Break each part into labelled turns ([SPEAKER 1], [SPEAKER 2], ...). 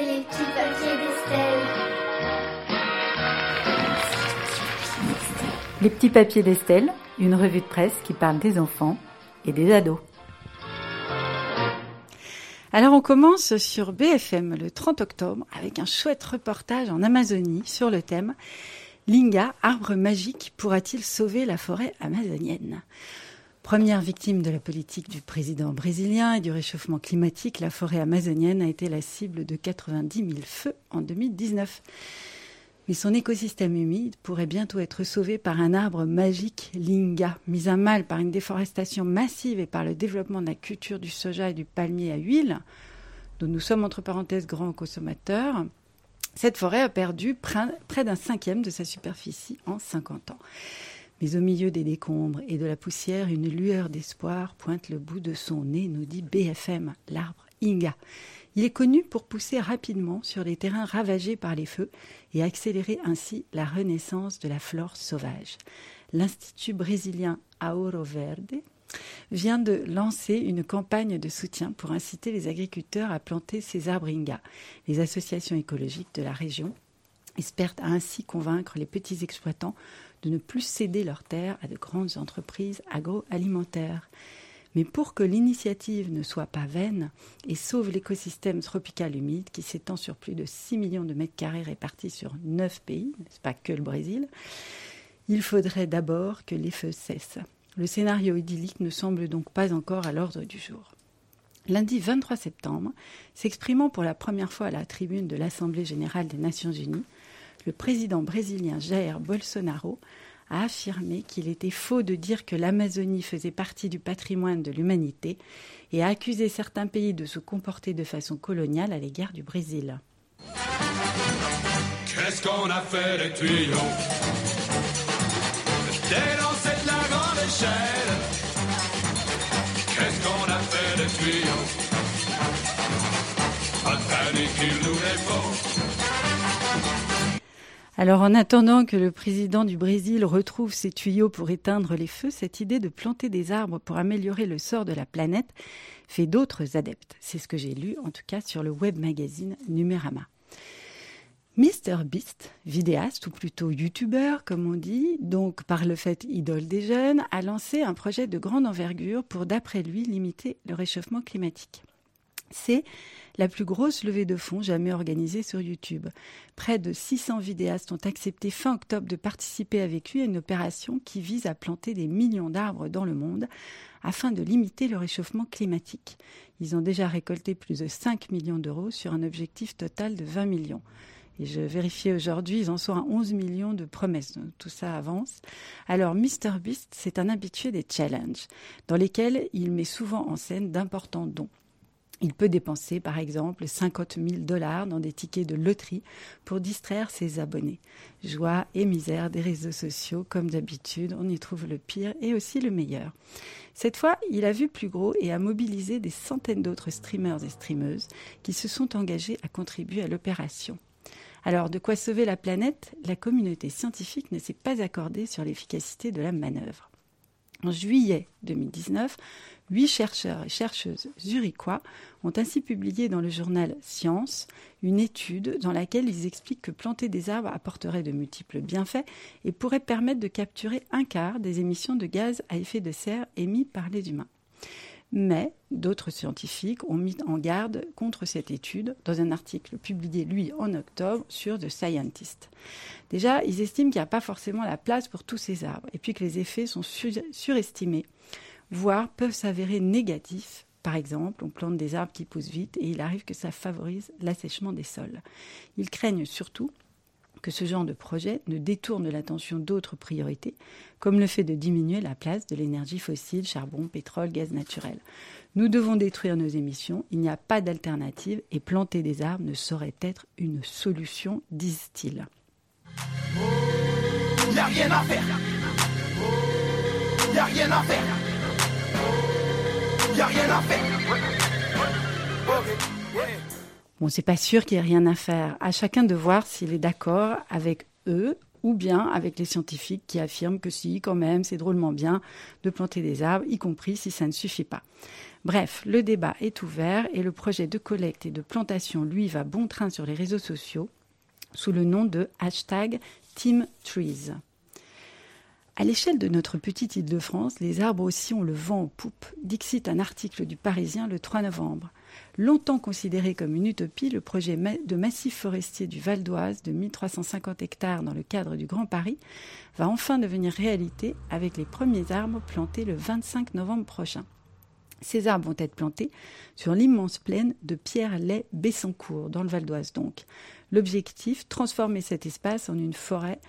[SPEAKER 1] c'est les petits papiers d'Estelle.
[SPEAKER 2] Les petits papiers d'Estelle, une revue de presse qui parle des enfants et des ados. Alors on commence sur BFM le 30 octobre avec un chouette reportage en Amazonie sur le thème Linga, arbre magique, pourra-t-il sauver la forêt amazonienne? Première victime de la politique du président brésilien et du réchauffement climatique, la forêt amazonienne a été la cible de 90 000 feux en 2019. Mais son écosystème humide pourrait bientôt être sauvé par un arbre magique, l'inga, mis à mal par une déforestation massive et par le développement de la culture du soja et du palmier à huile, dont nous sommes entre parenthèses grands consommateurs. Cette forêt a perdu près d'un cinquième de sa superficie en 50 ans. Mais au milieu des décombres et de la poussière, une lueur d'espoir pointe le bout de son nez, nous dit BFM, l'arbre Inga. Il est connu pour pousser rapidement sur les terrains ravagés par les feux et accélérer ainsi la renaissance de la flore sauvage. L'Institut brésilien Auro Verde vient de lancer une campagne de soutien pour inciter les agriculteurs à planter ces arbres Inga. Les associations écologiques de la région espèrent ainsi convaincre les petits exploitants de ne plus céder leurs terres à de grandes entreprises agroalimentaires. Mais pour que l'initiative ne soit pas vaine et sauve l'écosystème tropical humide qui s'étend sur plus de 6 millions de mètres carrés répartis sur 9 pays, n'est-ce pas que le Brésil, il faudrait d'abord que les feux cessent. Le scénario idyllique ne semble donc pas encore à l'ordre du jour. Lundi 23 septembre, s'exprimant pour la première fois à la tribune de l'Assemblée générale des Nations unies, le président brésilien Jair Bolsonaro a affirmé qu'il était faux de dire que l'Amazonie faisait partie du patrimoine de l'humanité et a accusé certains pays de se comporter de façon coloniale à l'égard du Brésil. Qu'est-ce qu'on a fait tuyaux cette la grande échelle. Qu'est-ce qu'on a fait tuyaux alors en attendant que le président du Brésil retrouve ses tuyaux pour éteindre les feux, cette idée de planter des arbres pour améliorer le sort de la planète fait d'autres adeptes. C'est ce que j'ai lu en tout cas sur le web magazine Numérama. Mr Beast, vidéaste ou plutôt youtubeur comme on dit, donc par le fait idole des jeunes, a lancé un projet de grande envergure pour d'après lui limiter le réchauffement climatique. C'est la plus grosse levée de fonds jamais organisée sur YouTube. Près de 600 vidéastes ont accepté fin octobre de participer avec lui à une opération qui vise à planter des millions d'arbres dans le monde afin de limiter le réchauffement climatique. Ils ont déjà récolté plus de 5 millions d'euros sur un objectif total de 20 millions. Et je vérifiais aujourd'hui, ils en sont à 11 millions de promesses. tout ça avance. Alors, MrBeast, c'est un habitué des challenges, dans lesquels il met souvent en scène d'importants dons. Il peut dépenser, par exemple, 50 000 dollars dans des tickets de loterie pour distraire ses abonnés. Joie et misère des réseaux sociaux, comme d'habitude, on y trouve le pire et aussi le meilleur. Cette fois, il a vu plus gros et a mobilisé des centaines d'autres streamers et streameuses qui se sont engagés à contribuer à l'opération. Alors, de quoi sauver la planète La communauté scientifique ne s'est pas accordée sur l'efficacité de la manœuvre. En juillet 2019, Huit chercheurs et chercheuses zurichois ont ainsi publié dans le journal Science une étude dans laquelle ils expliquent que planter des arbres apporterait de multiples bienfaits et pourrait permettre de capturer un quart des émissions de gaz à effet de serre émis par les humains. Mais d'autres scientifiques ont mis en garde contre cette étude dans un article publié, lui, en octobre sur The Scientist. Déjà, ils estiment qu'il n'y a pas forcément la place pour tous ces arbres et puis que les effets sont surestimés voire peuvent s'avérer négatifs. Par exemple, on plante des arbres qui poussent vite et il arrive que ça favorise l'assèchement des sols. Ils craignent surtout que ce genre de projet ne détourne l'attention d'autres priorités, comme le fait de diminuer la place de l'énergie fossile, charbon, pétrole, gaz naturel. Nous devons détruire nos émissions, il n'y a pas d'alternative et planter des arbres ne saurait être une solution, disent-ils. Il n'y a rien à faire. Il n'y a rien à faire rien à faire. Bon, c'est pas sûr qu'il y ait rien à faire. À chacun de voir s'il est d'accord avec eux ou bien avec les scientifiques qui affirment que si, quand même, c'est drôlement bien de planter des arbres, y compris si ça ne suffit pas. Bref, le débat est ouvert et le projet de collecte et de plantation, lui, va bon train sur les réseaux sociaux sous le nom de hashtag Team Trees. À l'échelle de notre petite île de France, les arbres aussi ont le vent aux poupes, dixit un article du Parisien le 3 novembre. Longtemps considéré comme une utopie, le projet de massif forestier du Val d'Oise de 1350 hectares dans le cadre du Grand Paris va enfin devenir réalité avec les premiers arbres plantés le 25 novembre prochain. Ces arbres vont être plantés sur l'immense plaine de Pierre-Lay-Bessancourt, dans le Val d'Oise donc. L'objectif, transformer cet espace en une forêt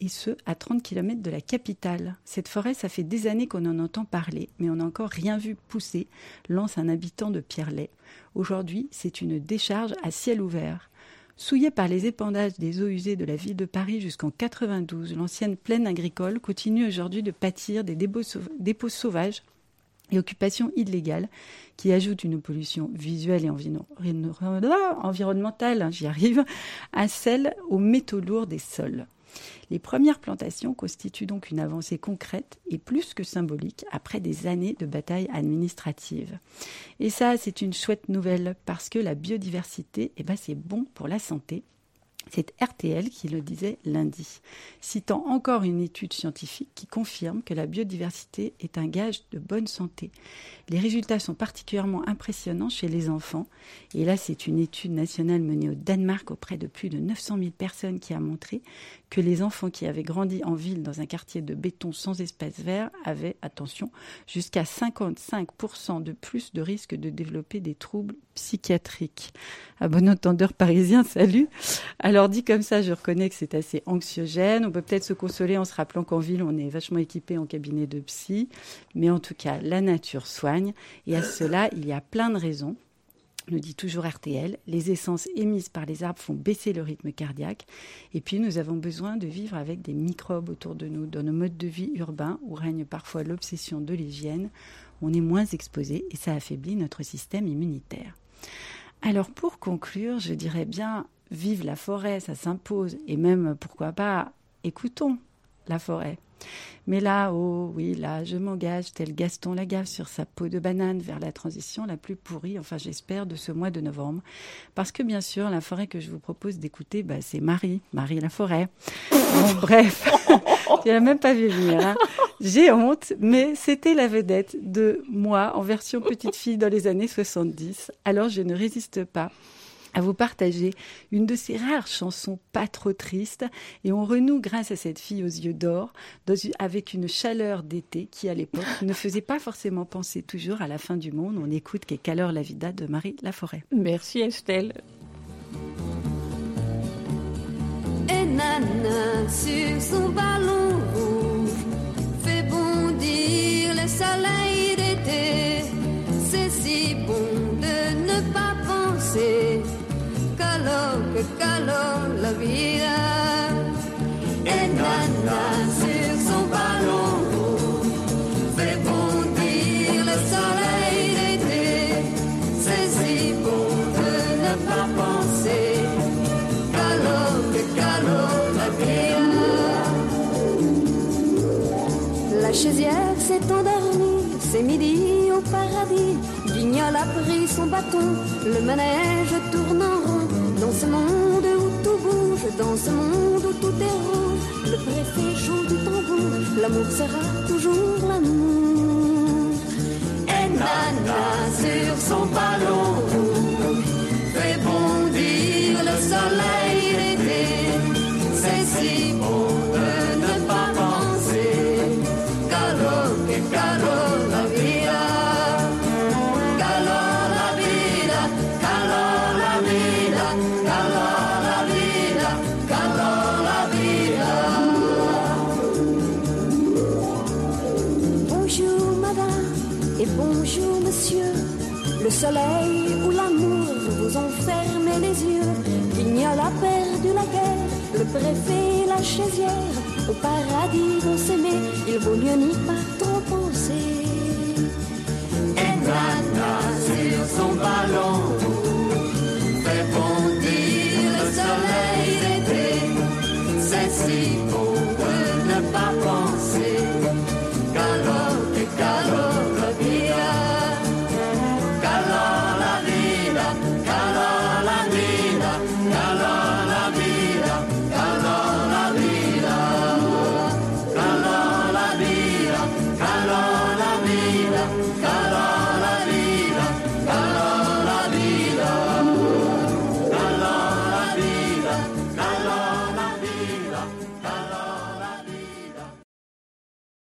[SPEAKER 2] et ce, à 30 km de la capitale. Cette forêt, ça fait des années qu'on en entend parler, mais on n'a encore rien vu pousser, lance un habitant de Pierrelet. Aujourd'hui, c'est une décharge à ciel ouvert. Souillée par les épandages des eaux usées de la ville de Paris jusqu'en 92, l'ancienne plaine agricole continue aujourd'hui de pâtir des dépôts sauvages et occupations illégales qui ajoutent une pollution visuelle et environnementale, hein, j'y arrive, à celle aux métaux lourds des sols. Les premières plantations constituent donc une avancée concrète et plus que symbolique après des années de bataille administrative. Et ça, c'est une chouette nouvelle parce que la biodiversité, eh ben, c'est bon pour la santé c'est RTL qui le disait lundi, citant encore une étude scientifique qui confirme que la biodiversité est un gage de bonne santé. Les résultats sont particulièrement impressionnants chez les enfants. Et là, c'est une étude nationale menée au Danemark auprès de plus de 900 000 personnes qui a montré que les enfants qui avaient grandi en ville dans un quartier de béton sans espace vert avaient, attention, jusqu'à 55% de plus de risque de développer des troubles psychiatriques. À bon entendeur parisien, salut. Alors dit comme ça, je reconnais que c'est assez anxiogène. On peut peut-être se consoler en se rappelant qu'en ville, on est vachement équipé en cabinet de psy. Mais en tout cas, la nature soigne. Et à cela, il y a plein de raisons nous dit toujours RTL, les essences émises par les arbres font baisser le rythme cardiaque. Et puis, nous avons besoin de vivre avec des microbes autour de nous. Dans nos modes de vie urbains, où règne parfois l'obsession de l'hygiène, on est moins exposé et ça affaiblit notre système immunitaire. Alors, pour conclure, je dirais bien vive la forêt, ça s'impose, et même, pourquoi pas, écoutons la forêt. Mais là, oh oui, là, je m'engage, tel Gaston Lagaffe sur sa peau de banane vers la transition la plus pourrie, enfin j'espère, de ce mois de novembre. Parce que bien sûr, la forêt que je vous propose d'écouter, bah, c'est Marie, Marie la forêt. Bon, bref, tu n'as même pas vu venir. Hein. J'ai honte, mais c'était la vedette de moi en version petite fille dans les années 70. Alors je ne résiste pas à vous partager une de ces rares chansons pas trop tristes et on renoue grâce à cette fille aux yeux d'or avec une chaleur d'été qui à l'époque ne faisait pas forcément penser toujours à la fin du monde. On écoute Qu'est caleur la vida de Marie Laforêt.
[SPEAKER 3] Merci Estelle.
[SPEAKER 4] Et Nana sur son ballon s'est endormie, c'est midi au paradis. Guignol a pris son bâton, le manège tourne en rond. Dans ce monde où tout bouge, dans ce monde où tout est rouge, le préfet joue du tambour, l'amour sera et bonjour monsieur. Le soleil ou l'amour vous ont fermé les yeux. Guignol a perdu la guerre, le préfet la chaisière. Au paradis vont s'aimer, il vaut mieux n'y pas trop penser. Et Nana sur son ballon fait bondir le soleil d'été. C'est si beau.